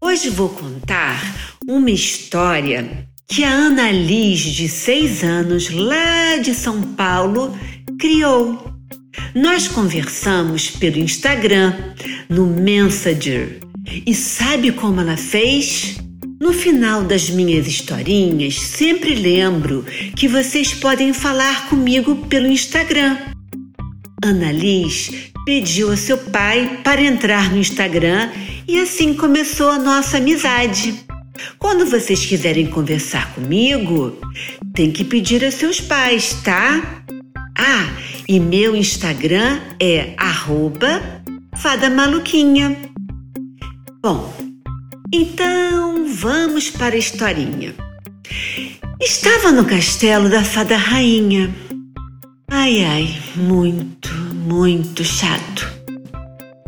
Hoje vou contar uma história que a Ana Liz, de seis anos, lá de São Paulo, criou. Nós conversamos pelo Instagram, no Messenger. E sabe como ela fez? No final das minhas historinhas, sempre lembro que vocês podem falar comigo pelo Instagram. Ana Liz pediu a seu pai para entrar no Instagram e assim começou a nossa amizade. Quando vocês quiserem conversar comigo, tem que pedir a seus pais, tá? Ah, e meu Instagram é arroba Fada Maluquinha. Bom, então vamos para a historinha. Estava no castelo da Fada Rainha. Ai, ai, muito, muito chato.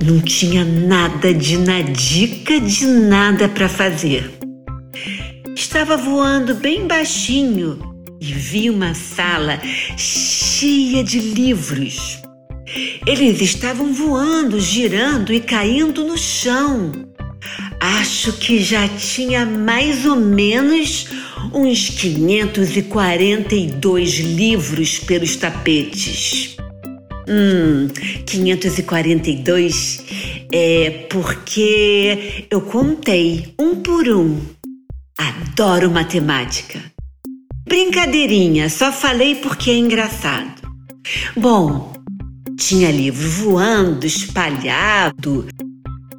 Não tinha nada de nadica de nada para fazer. Estava voando bem baixinho e vi uma sala cheia de livros. Eles estavam voando, girando e caindo no chão. Acho que já tinha mais ou menos uns 542 livros pelos tapetes. Hum, 542 é porque eu contei um por um. Adoro matemática. Brincadeirinha, só falei porque é engraçado. Bom, tinha livro voando, espalhado,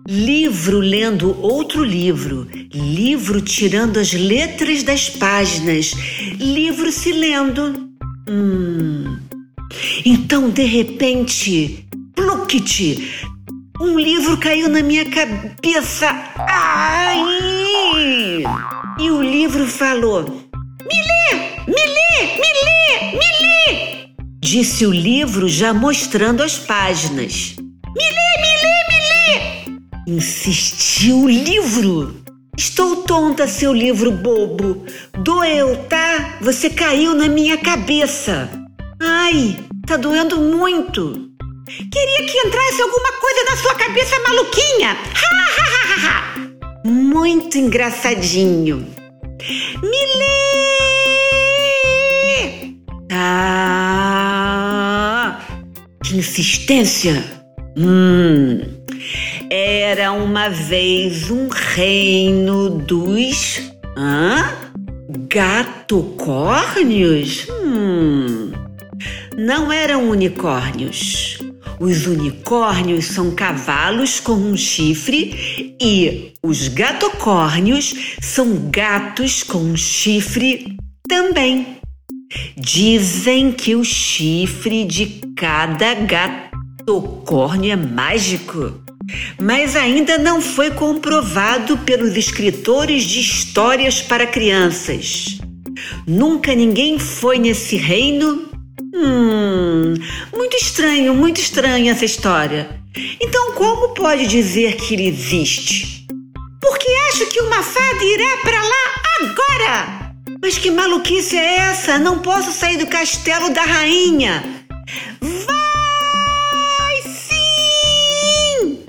livro lendo outro livro, livro tirando as letras das páginas, livro se lendo. Hum. Então, de repente, pluct, um livro caiu na minha cabeça. Ai! E o livro falou: Me lê! Me lê! Me lê! Me lê! Disse o livro já mostrando as páginas. Me lê! Me lê! Me lê! Insistiu o livro. Estou tonta, seu livro bobo. Doeu, tá? Você caiu na minha cabeça. Ai, tá doendo muito. Queria que entrasse alguma coisa na sua cabeça maluquinha. Ha, ha, ha, ha. Muito engraçadinho. Me lê! Ah, que insistência! Hum, era uma vez um reino dos. Hã? Gatocórnios? Hum. Não eram unicórnios. Os unicórnios são cavalos com um chifre e os gatocórnios são gatos com um chifre também. Dizem que o chifre de cada gatocórnio é mágico, mas ainda não foi comprovado pelos escritores de histórias para crianças. Nunca ninguém foi nesse reino Hum, muito estranho, muito estranha essa história. Então, como pode dizer que ele existe? Porque acho que uma fada irá para lá agora! Mas que maluquice é essa? Não posso sair do castelo da rainha! Vai sim!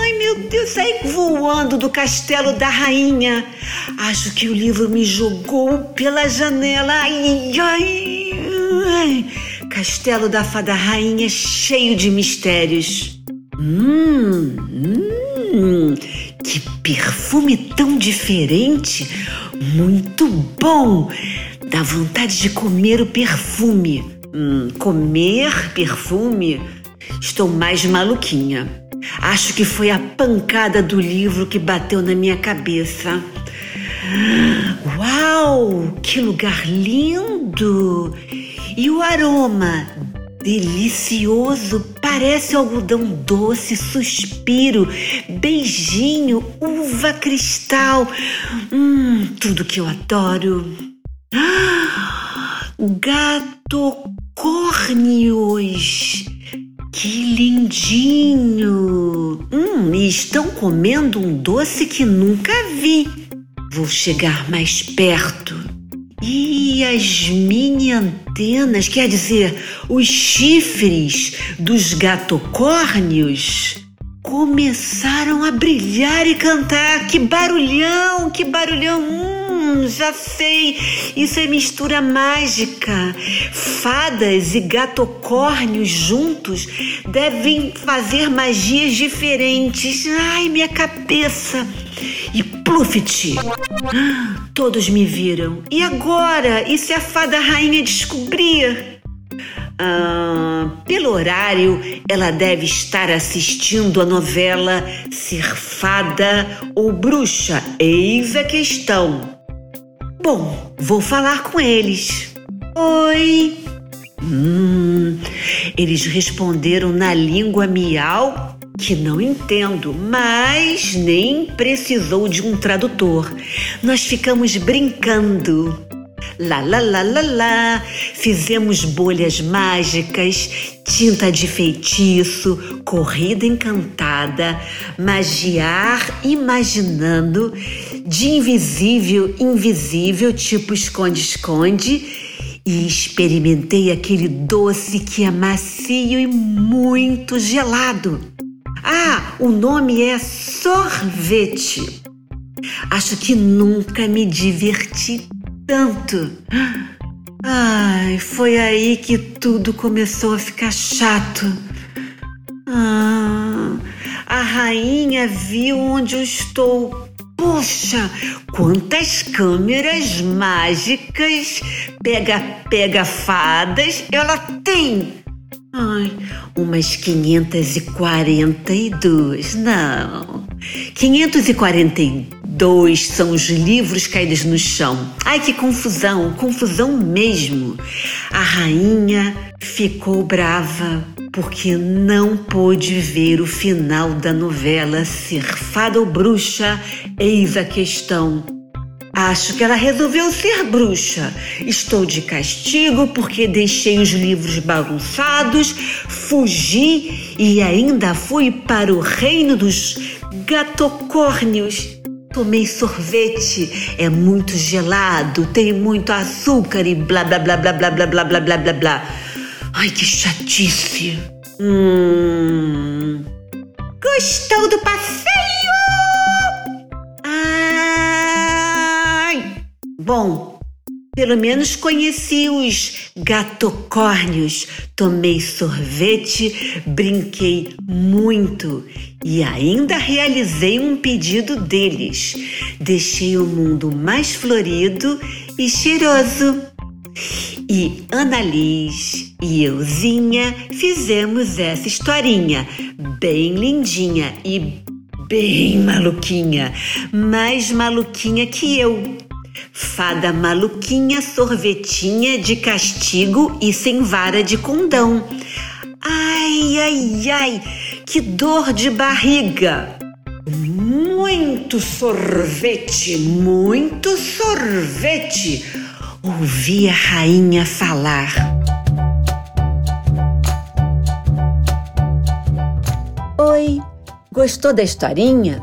Ai meu Deus, saí voando do castelo da rainha. Acho que o livro me jogou pela janela. Ai, ai! Ai, Castelo da Fada Rainha cheio de mistérios. Hum, hum, que perfume tão diferente! Muito bom! Dá vontade de comer o perfume. Hum, comer perfume? Estou mais maluquinha. Acho que foi a pancada do livro que bateu na minha cabeça. Uau! Que lugar lindo! E o aroma Delicioso, parece algodão doce, suspiro, beijinho, uva cristal. Hum, tudo que eu adoro. Ah, gatocórneos. Que lindinho! Hum, e estão comendo um doce que nunca vi. Vou chegar mais perto. E as mini antenas, quer dizer, os chifres dos gatocórneos começaram a brilhar e cantar. Que barulhão, que barulhão! Hum, já sei, isso é mistura mágica. Fadas e gatocórnios juntos devem fazer magias diferentes. Ai, minha cabeça! E Pluft! Todos me viram. E agora? E se a fada rainha descobrir? Ah, pelo horário, ela deve estar assistindo a novela Ser Fada ou Bruxa. Eis a questão. Bom, vou falar com eles. Oi. Hum, eles responderam na língua miau que não entendo, mas nem precisou de um tradutor. Nós ficamos brincando. Lá, lá, lá, lá, lá. Fizemos bolhas mágicas, tinta de feitiço, corrida encantada, magiar imaginando, de invisível, invisível, tipo esconde-esconde. E experimentei aquele doce que é macio e muito gelado. Ah, o nome é sorvete. Acho que nunca me diverti tanto. Ai, foi aí que tudo começou a ficar chato. Ah, a rainha viu onde eu estou. Puxa, quantas câmeras mágicas pega pega fadas ela tem. Ai, umas 542. Não. 542 Dois são os livros caídos no chão. Ai, que confusão, confusão mesmo. A rainha ficou brava porque não pôde ver o final da novela Ser Fada ou Bruxa, eis a questão. Acho que ela resolveu ser bruxa. Estou de castigo porque deixei os livros bagunçados, fugi e ainda fui para o reino dos gatocórnios Tomei sorvete, é muito gelado, tem muito açúcar e blá blá blá blá blá blá blá blá blá blá blá. Ai, que chatice. Hum. Gostou do passeio? Ai. Bom, pelo menos conheci os gatocórnios, tomei sorvete, brinquei muito e ainda realizei um pedido deles. Deixei o mundo mais florido e cheiroso. E Annalise e euzinha fizemos essa historinha bem lindinha e bem maluquinha, mais maluquinha que eu. Fada maluquinha, sorvetinha de castigo e sem vara de condão. Ai, ai, ai, que dor de barriga! Muito sorvete, muito sorvete! Ouvi a rainha falar. Oi, gostou da historinha?